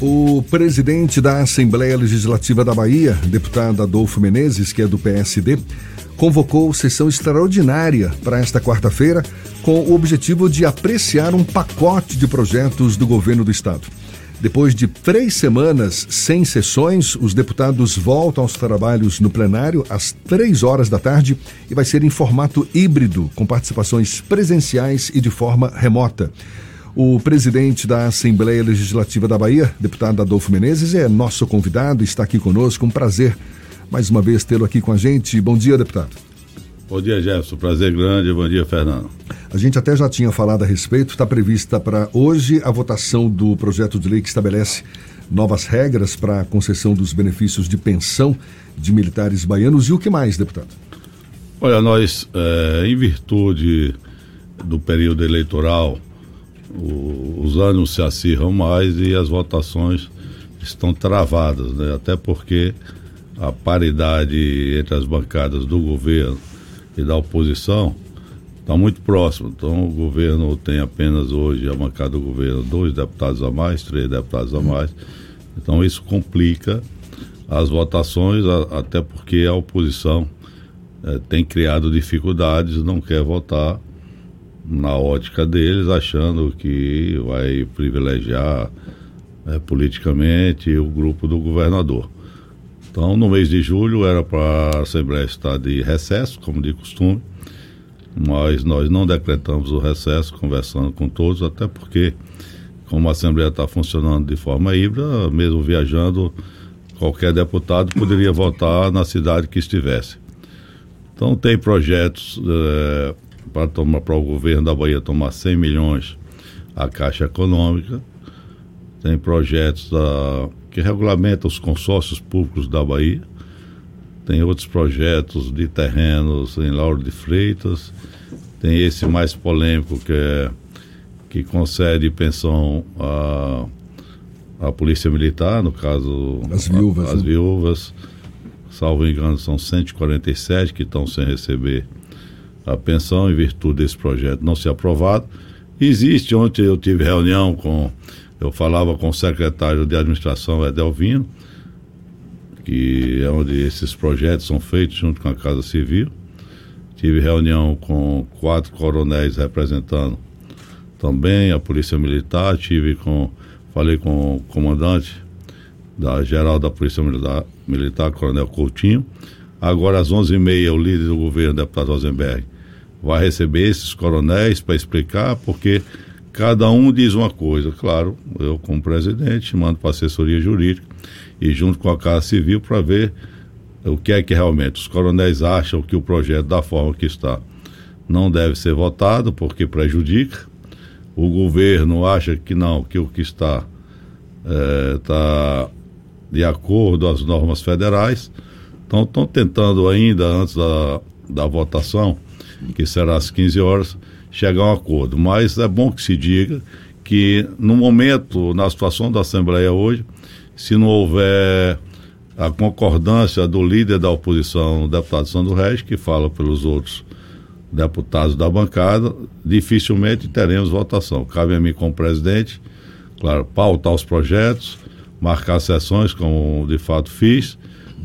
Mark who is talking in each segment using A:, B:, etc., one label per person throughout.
A: O presidente da Assembleia Legislativa da Bahia, deputado Adolfo Menezes, que é do PSD, convocou sessão extraordinária para esta quarta-feira com o objetivo de apreciar um pacote de projetos do governo do estado. Depois de três semanas sem sessões, os deputados voltam aos trabalhos no plenário às três horas da tarde e vai ser em formato híbrido, com participações presenciais e de forma remota. O presidente da Assembleia Legislativa da Bahia, deputado Adolfo Menezes, é nosso convidado, está aqui conosco. Um prazer mais uma vez tê-lo aqui com a gente. Bom dia, deputado.
B: Bom dia, Jefferson. Prazer grande. Bom dia, Fernando.
A: A gente até já tinha falado a respeito. Está prevista para hoje a votação do projeto de lei que estabelece novas regras para a concessão dos benefícios de pensão de militares baianos. E o que mais, deputado?
B: Olha, nós, é, em virtude do período eleitoral, o, os ânimos se acirram mais e as votações estão travadas, né? até porque a paridade entre as bancadas do governo e da oposição está muito próxima. Então o governo tem apenas hoje, a bancada do governo, dois deputados a mais, três deputados a mais. Então isso complica as votações, até porque a oposição é, tem criado dificuldades, não quer votar na ótica deles, achando que vai privilegiar é, politicamente o grupo do governador. Então, no mês de julho era para a Assembleia estar de recesso, como de costume, mas nós não decretamos o recesso, conversando com todos, até porque, como a Assembleia está funcionando de forma híbrida, mesmo viajando, qualquer deputado poderia votar na cidade que estivesse. Então, tem projetos. É, para tomar para o governo da Bahia tomar 100 milhões a Caixa Econômica. Tem projetos da, que regulamentam os consórcios públicos da Bahia. Tem outros projetos de terrenos em Lauro de Freitas. Tem esse mais polêmico que é que concede pensão à, à Polícia Militar, no caso
A: as viúvas.
B: A, as né? viúvas. Salvo engano, são 147 que estão sem receber a pensão em virtude desse projeto não ser aprovado. Existe, ontem eu tive reunião com, eu falava com o secretário de administração Edelvino, que é onde esses projetos são feitos junto com a Casa Civil. Tive reunião com quatro coronéis representando também a Polícia Militar, tive com, falei com o comandante da geral da Polícia Militar, Militar Coronel Coutinho. Agora às 11h30 o líder do governo, deputado Rosenberg, vai receber esses coronéis para explicar, porque cada um diz uma coisa. Claro, eu, como presidente, mando para a assessoria jurídica e junto com a Casa Civil para ver o que é que realmente os coronéis acham que o projeto, da forma que está, não deve ser votado porque prejudica. O governo acha que não, que o que está está é, de acordo às normas federais. Então, estão tentando ainda, antes da, da votação, que será às 15 horas, chegar a um acordo. Mas é bom que se diga que, no momento, na situação da Assembleia hoje, se não houver a concordância do líder da oposição, o deputado Sandro Reis, que fala pelos outros deputados da bancada, dificilmente teremos votação. Cabe a mim, como presidente, claro, pautar os projetos, marcar sessões, como de fato fiz,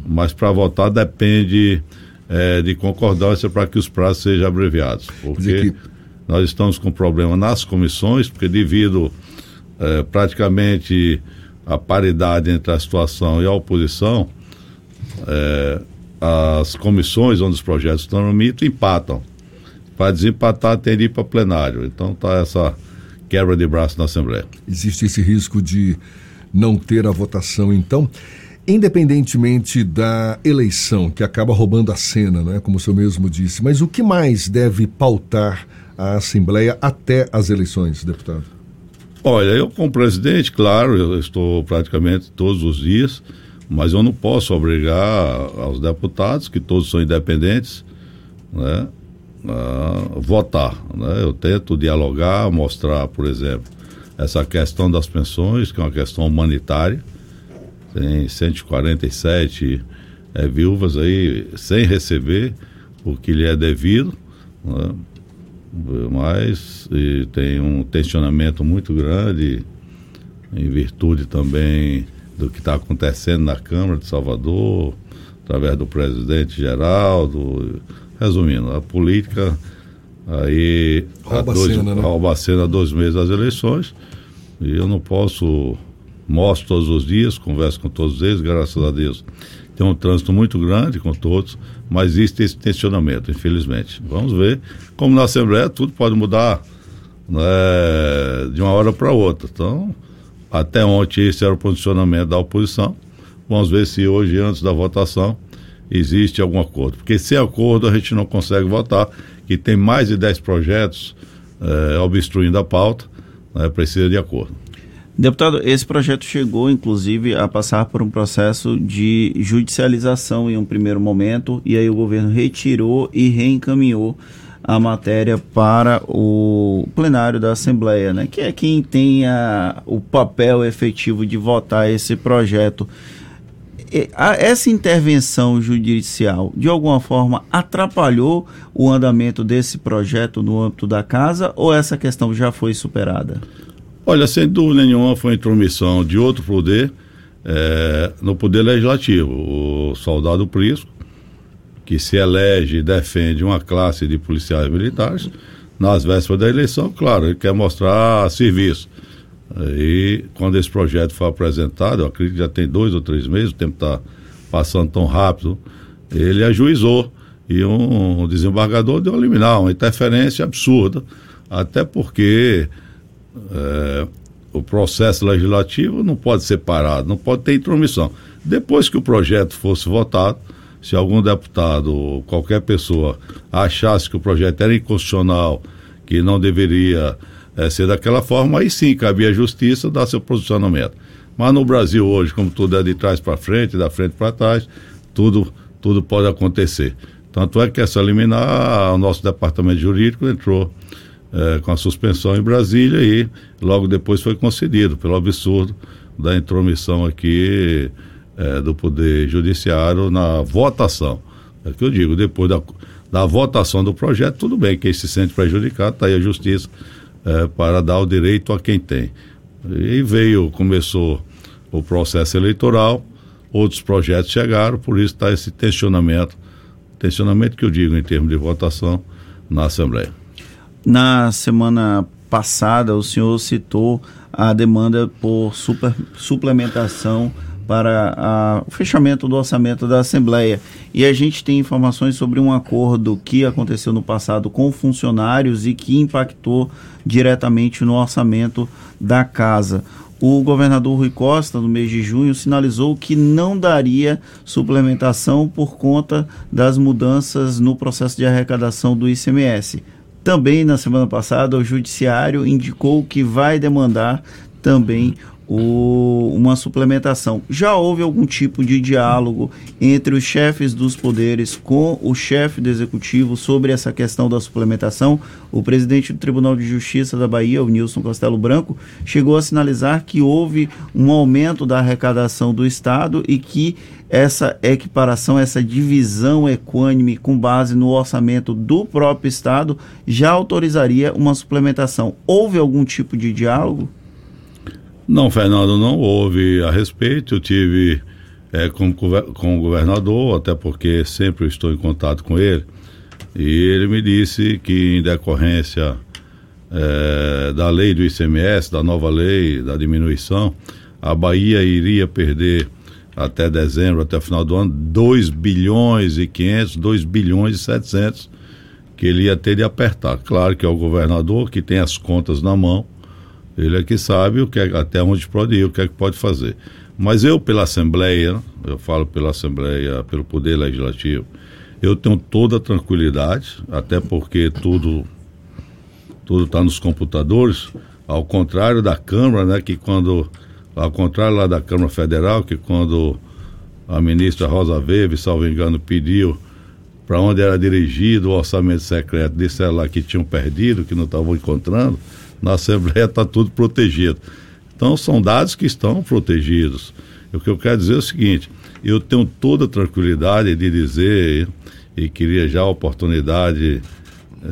B: mas para votar depende é, de concordância para que os prazos sejam abreviados. Porque nós estamos com problema nas comissões, porque devido é, praticamente a paridade entre a situação e a oposição, é, as comissões onde os projetos estão no mito empatam. Para desempatar, tem de ir para plenário. Então está essa quebra de braço na Assembleia.
A: Existe esse risco de não ter a votação, então. Independentemente da eleição, que acaba roubando a cena, né, como o senhor mesmo disse, mas o que mais deve pautar a Assembleia até as eleições, deputado?
B: Olha, eu como presidente, claro, eu estou praticamente todos os dias, mas eu não posso obrigar aos deputados, que todos são independentes, né, a votar. Né? Eu tento dialogar, mostrar, por exemplo, essa questão das pensões, que é uma questão humanitária, tem 147 é, viúvas aí sem receber o que lhe é devido, né? mas tem um tensionamento muito grande em virtude também do que está acontecendo na Câmara de Salvador, através do presidente Geraldo. Resumindo, a política aí
A: rouba, dois, cena, né?
B: rouba a cena dois meses das eleições e eu não posso mostro todos os dias, converso com todos eles, graças a Deus. Tem um trânsito muito grande com todos, mas existe esse tensionamento, infelizmente. Vamos ver. Como na Assembleia, tudo pode mudar né, de uma hora para outra. Então, até ontem esse era o posicionamento da oposição. Vamos ver se hoje, antes da votação, existe algum acordo. Porque sem acordo a gente não consegue votar, que tem mais de 10 projetos é, obstruindo a pauta, né, precisa de acordo.
C: Deputado, esse projeto chegou, inclusive, a passar por um processo de judicialização em um primeiro momento, e aí o governo retirou e reencaminhou a matéria para o plenário da Assembleia, né, que é quem tem a, o papel efetivo de votar esse projeto. Essa intervenção judicial, de alguma forma, atrapalhou o andamento desse projeto no âmbito da casa ou essa questão já foi superada?
B: Olha, sem dúvida nenhuma foi intromissão de outro poder é, no poder legislativo. O soldado Prisco, que se elege e defende uma classe de policiais militares, nas vésperas da eleição, claro, ele quer mostrar serviço. E quando esse projeto foi apresentado, eu acredito que já tem dois ou três meses, o tempo está passando tão rápido, ele ajuizou e um desembargador deu a liminar, uma interferência absurda, até porque é, o processo legislativo não pode ser parado, não pode ter intromissão. Depois que o projeto fosse votado, se algum deputado ou qualquer pessoa achasse que o projeto era inconstitucional, que não deveria é, ser daquela forma, aí sim cabia a justiça dar seu posicionamento. Mas no Brasil hoje, como tudo é de trás para frente, da frente para trás, tudo, tudo pode acontecer. Tanto é que essa liminar, o nosso departamento jurídico entrou é, com a suspensão em Brasília e logo depois foi concedido pelo absurdo da intromissão aqui é, do Poder Judiciário na votação. É que eu digo, depois da, da votação do projeto, tudo bem, quem se sente prejudicado, está aí a justiça é, para dar o direito a quem tem. E veio, começou o processo eleitoral, outros projetos chegaram, por isso está esse tensionamento, tensionamento que eu digo em termos de votação na Assembleia.
C: Na semana passada, o senhor citou a demanda por super, suplementação para a, o fechamento do orçamento da Assembleia. E a gente tem informações sobre um acordo que aconteceu no passado com funcionários e que impactou diretamente no orçamento da casa. O governador Rui Costa, no mês de junho, sinalizou que não daria suplementação por conta das mudanças no processo de arrecadação do ICMS. Também na semana passada, o Judiciário indicou que vai demandar também o, uma suplementação. Já houve algum tipo de diálogo entre os chefes dos poderes com o chefe do executivo sobre essa questão da suplementação? O presidente do Tribunal de Justiça da Bahia, o Nilson Castelo Branco, chegou a sinalizar que houve um aumento da arrecadação do Estado e que essa equiparação, essa divisão equânime com base no orçamento do próprio Estado já autorizaria uma suplementação. Houve algum tipo de diálogo?
B: Não, Fernando, não houve a respeito. Eu tive é, com, com o governador, até porque sempre estou em contato com ele, e ele me disse que, em decorrência é, da lei do ICMS, da nova lei da diminuição, a Bahia iria perder até dezembro, até o final do ano, 2 bilhões e 500, 2 bilhões e 700 que ele ia ter de apertar. Claro que é o governador que tem as contas na mão, ele é que sabe o que é, até onde pode ir, o que é que pode fazer. Mas eu, pela Assembleia, eu falo pela Assembleia, pelo Poder Legislativo, eu tenho toda a tranquilidade, até porque tudo tudo está nos computadores, ao contrário da Câmara, né, que quando ao contrário lá da Câmara Federal, que quando a ministra Rosa Weber, salvo engano, pediu para onde era dirigido o orçamento secreto, disseram lá que tinham perdido, que não estavam encontrando, na Assembleia está tudo protegido. Então são dados que estão protegidos. O que eu quero dizer é o seguinte, eu tenho toda a tranquilidade de dizer, e queria já a oportunidade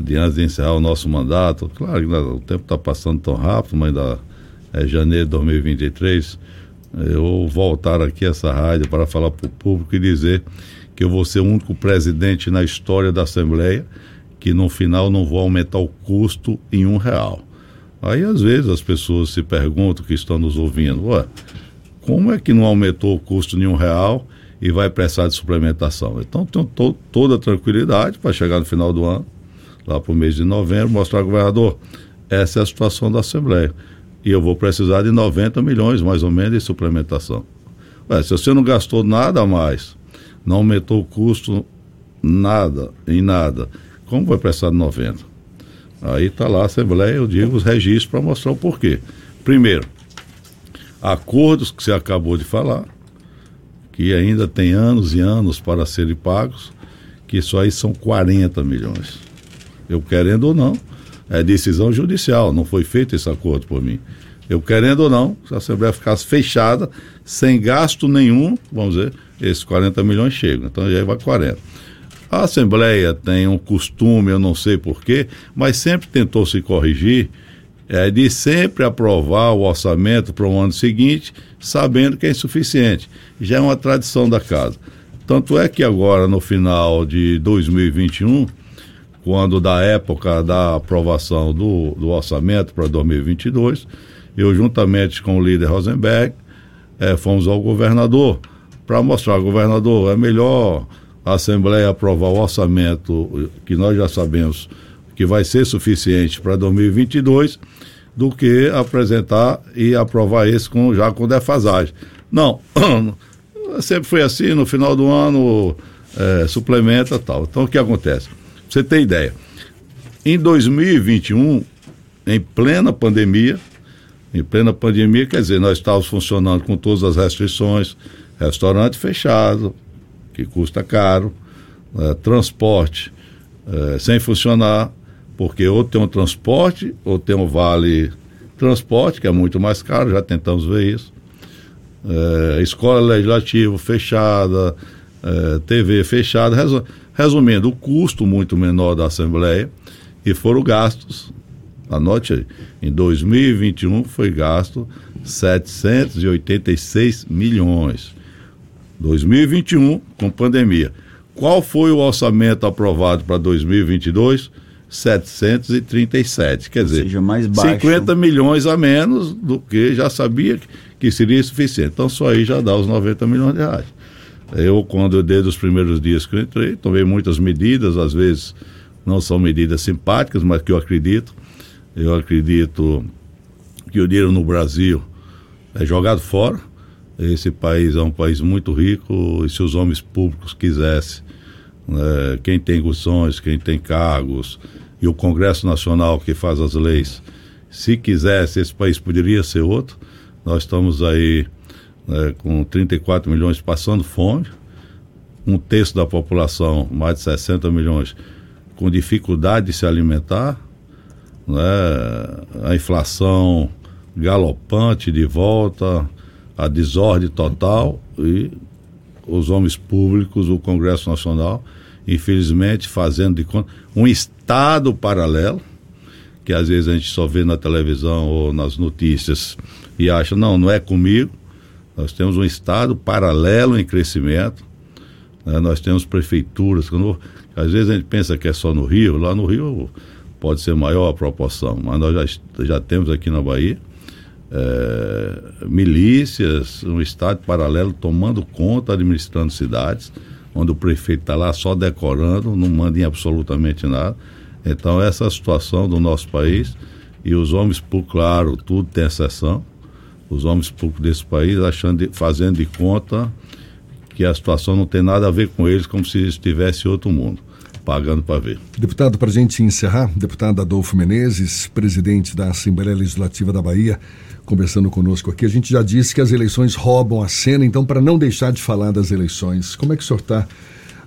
B: de antes de encerrar o nosso mandato, claro que o tempo está passando tão rápido, mas ainda é, janeiro de 2023, eu voltar aqui a essa rádio para falar para o público e dizer que eu vou ser o único presidente na história da Assembleia que no final não vou aumentar o custo em um real. Aí às vezes as pessoas se perguntam que estão nos ouvindo, ué, como é que não aumentou o custo em um real e vai precisar de suplementação? Então tenho to toda a tranquilidade para chegar no final do ano, lá para o mês de novembro, mostrar ao governador, essa é a situação da Assembleia. E eu vou precisar de 90 milhões, mais ou menos, de suplementação. Ué, se você não gastou nada mais, não aumentou o custo nada, em nada, como vai precisar de 90? Aí está lá a Assembleia, eu digo os registros para mostrar o porquê. Primeiro, acordos que você acabou de falar, que ainda tem anos e anos para serem pagos, que isso aí são 40 milhões. Eu querendo ou não, é decisão judicial, não foi feito esse acordo por mim. Eu querendo ou não, se a Assembleia ficasse fechada, sem gasto nenhum, vamos dizer, esses 40 milhões chegam. Então já vai 40. A Assembleia tem um costume, eu não sei porquê, mas sempre tentou se corrigir é de sempre aprovar o orçamento para o ano seguinte, sabendo que é insuficiente. Já é uma tradição da casa. Tanto é que agora, no final de 2021, quando da época da aprovação do, do orçamento para 2022, eu, juntamente com o líder Rosenberg, é, fomos ao governador para mostrar governador é melhor a Assembleia aprovar o orçamento que nós já sabemos que vai ser suficiente para 2022 do que apresentar e aprovar esse com, já com defasagem. Não, sempre foi assim, no final do ano é, suplementa tal. Então o que acontece? Você ter ideia, em 2021, em plena pandemia, em plena pandemia, quer dizer, nós estávamos funcionando com todas as restrições, restaurante fechado, que custa caro, é, transporte é, sem funcionar, porque ou tem um transporte ou tem um vale transporte, que é muito mais caro, já tentamos ver isso. É, escola legislativa fechada, é, TV fechada. Resumindo, o custo muito menor da Assembleia e foram gastos, anote aí, em 2021 foi gasto 786 milhões. 2021, com pandemia. Qual foi o orçamento aprovado para 2022? 737. Quer dizer,
C: seja, mais baixo.
B: 50 milhões a menos do que já sabia que seria suficiente. Então, só aí já dá os 90 milhões de reais. Eu, quando desde os primeiros dias que eu entrei, tomei muitas medidas, às vezes não são medidas simpáticas, mas que eu acredito. Eu acredito que o dinheiro no Brasil é jogado fora. Esse país é um país muito rico e se os homens públicos quisessem, né, quem tem condições, quem tem cargos, e o Congresso Nacional que faz as leis, se quisesse, esse país poderia ser outro. Nós estamos aí né, com 34 milhões passando fome, um terço da população, mais de 60 milhões, com dificuldade de se alimentar, né, a inflação galopante de volta, a desordem total e os homens públicos, o Congresso Nacional, infelizmente fazendo de conta um estado paralelo que às vezes a gente só vê na televisão ou nas notícias e acha não não é comigo nós temos um estado paralelo em crescimento né? nós temos prefeituras quando, às vezes a gente pensa que é só no Rio lá no Rio pode ser maior a proporção mas nós já, já temos aqui na Bahia é, milícias um estado paralelo tomando conta administrando cidades onde o prefeito está lá só decorando, não manda em absolutamente nada. Então, essa situação do nosso país e os homens públicos, claro, tudo tem exceção, os homens públicos desse país achando, fazendo de conta que a situação não tem nada a ver com eles, como se estivesse outro mundo, pagando para ver.
A: Deputado, para a gente encerrar, deputado Adolfo Menezes, presidente da Assembleia Legislativa da Bahia, conversando conosco aqui. A gente já disse que as eleições roubam a cena, então, para não deixar de falar das eleições, como é que o senhor está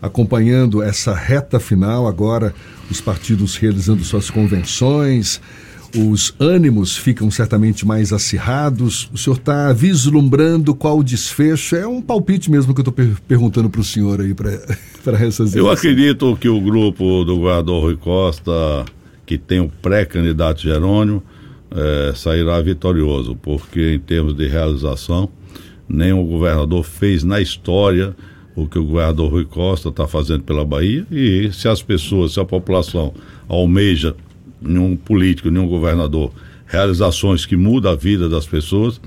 A: acompanhando essa reta final agora, os partidos realizando suas convenções, os ânimos ficam certamente mais acirrados. O senhor está vislumbrando qual o desfecho? É um palpite mesmo que eu estou per perguntando para o senhor aí para essas
B: Eu acredito que o grupo do governador Rui Costa, que tem o pré-candidato Jerônimo, é, sairá vitorioso, porque em termos de realização, nenhum governador fez na história o que o governador Rui Costa está fazendo pela Bahia e se as pessoas, se a população almeja nenhum político, nenhum governador realizações que mudam a vida das pessoas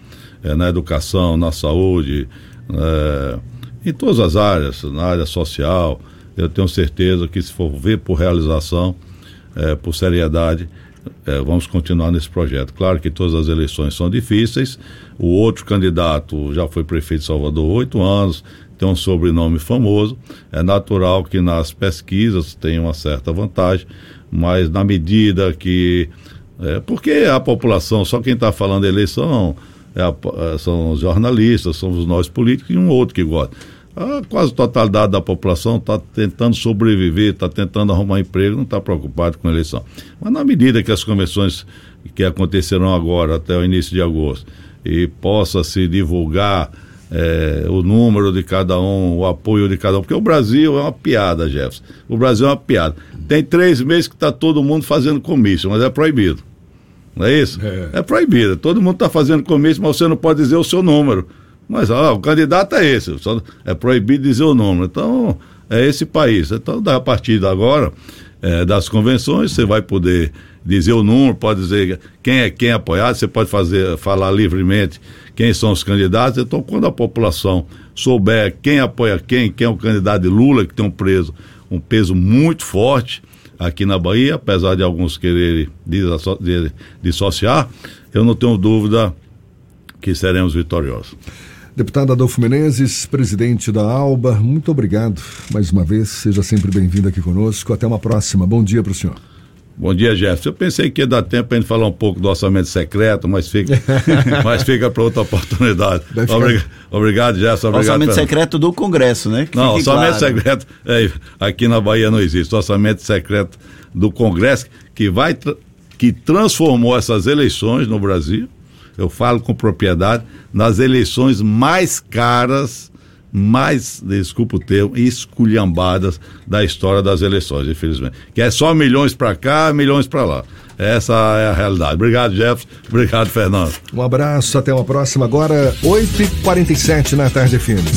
B: é, na educação, na saúde, é, em todas as áreas, na área social, eu tenho certeza que se for ver por realização, é, por seriedade, vamos continuar nesse projeto. Claro que todas as eleições são difíceis. O outro candidato já foi prefeito de Salvador oito anos, tem um sobrenome famoso. É natural que nas pesquisas tenha uma certa vantagem, mas na medida que. É, porque a população, só quem está falando eleição é a, é, são os jornalistas, somos nós políticos e um outro que gosta. A quase totalidade da população está tentando sobreviver, está tentando arrumar emprego, não está preocupado com a eleição. Mas na medida que as convenções que acontecerão agora, até o início de agosto, e possa se divulgar é, o número de cada um, o apoio de cada um, porque o Brasil é uma piada, Jefferson. O Brasil é uma piada. Tem três meses que está todo mundo fazendo comício, mas é proibido. Não é isso? É, é proibido. Todo mundo está fazendo comício, mas você não pode dizer o seu número. Mas o candidato é esse, é proibido dizer o número. Então, é esse país. Então, a partir de agora, é, das convenções, você vai poder dizer o número, pode dizer quem é quem apoiado, você pode fazer, falar livremente quem são os candidatos. Então, quando a população souber quem apoia quem, quem é o candidato de Lula, que tem um preso, um peso muito forte aqui na Bahia, apesar de alguns quererem dissociar, eu não tenho dúvida que seremos vitoriosos.
A: Deputado Adolfo Menezes, presidente da ALBA, muito obrigado mais uma vez. Seja sempre bem-vindo aqui conosco. Até uma próxima. Bom dia para o senhor.
B: Bom dia, Jefferson. Eu pensei que ia dar tempo para a gente falar um pouco do orçamento secreto, mas fica, mas fica para outra oportunidade. Obrigado, obrigado, Jefferson. Obrigado,
C: orçamento secreto do Congresso, né?
B: Que não, orçamento claro. secreto é, aqui na Bahia não existe. Orçamento secreto do Congresso que vai que transformou essas eleições no Brasil eu falo com propriedade, nas eleições mais caras, mais, desculpa o termo, esculhambadas da história das eleições, infelizmente. Que é só milhões para cá, milhões para lá. Essa é a realidade. Obrigado, Jefferson. Obrigado, Fernando.
A: Um abraço, até uma próxima. Agora, 8h47 na tarde firme.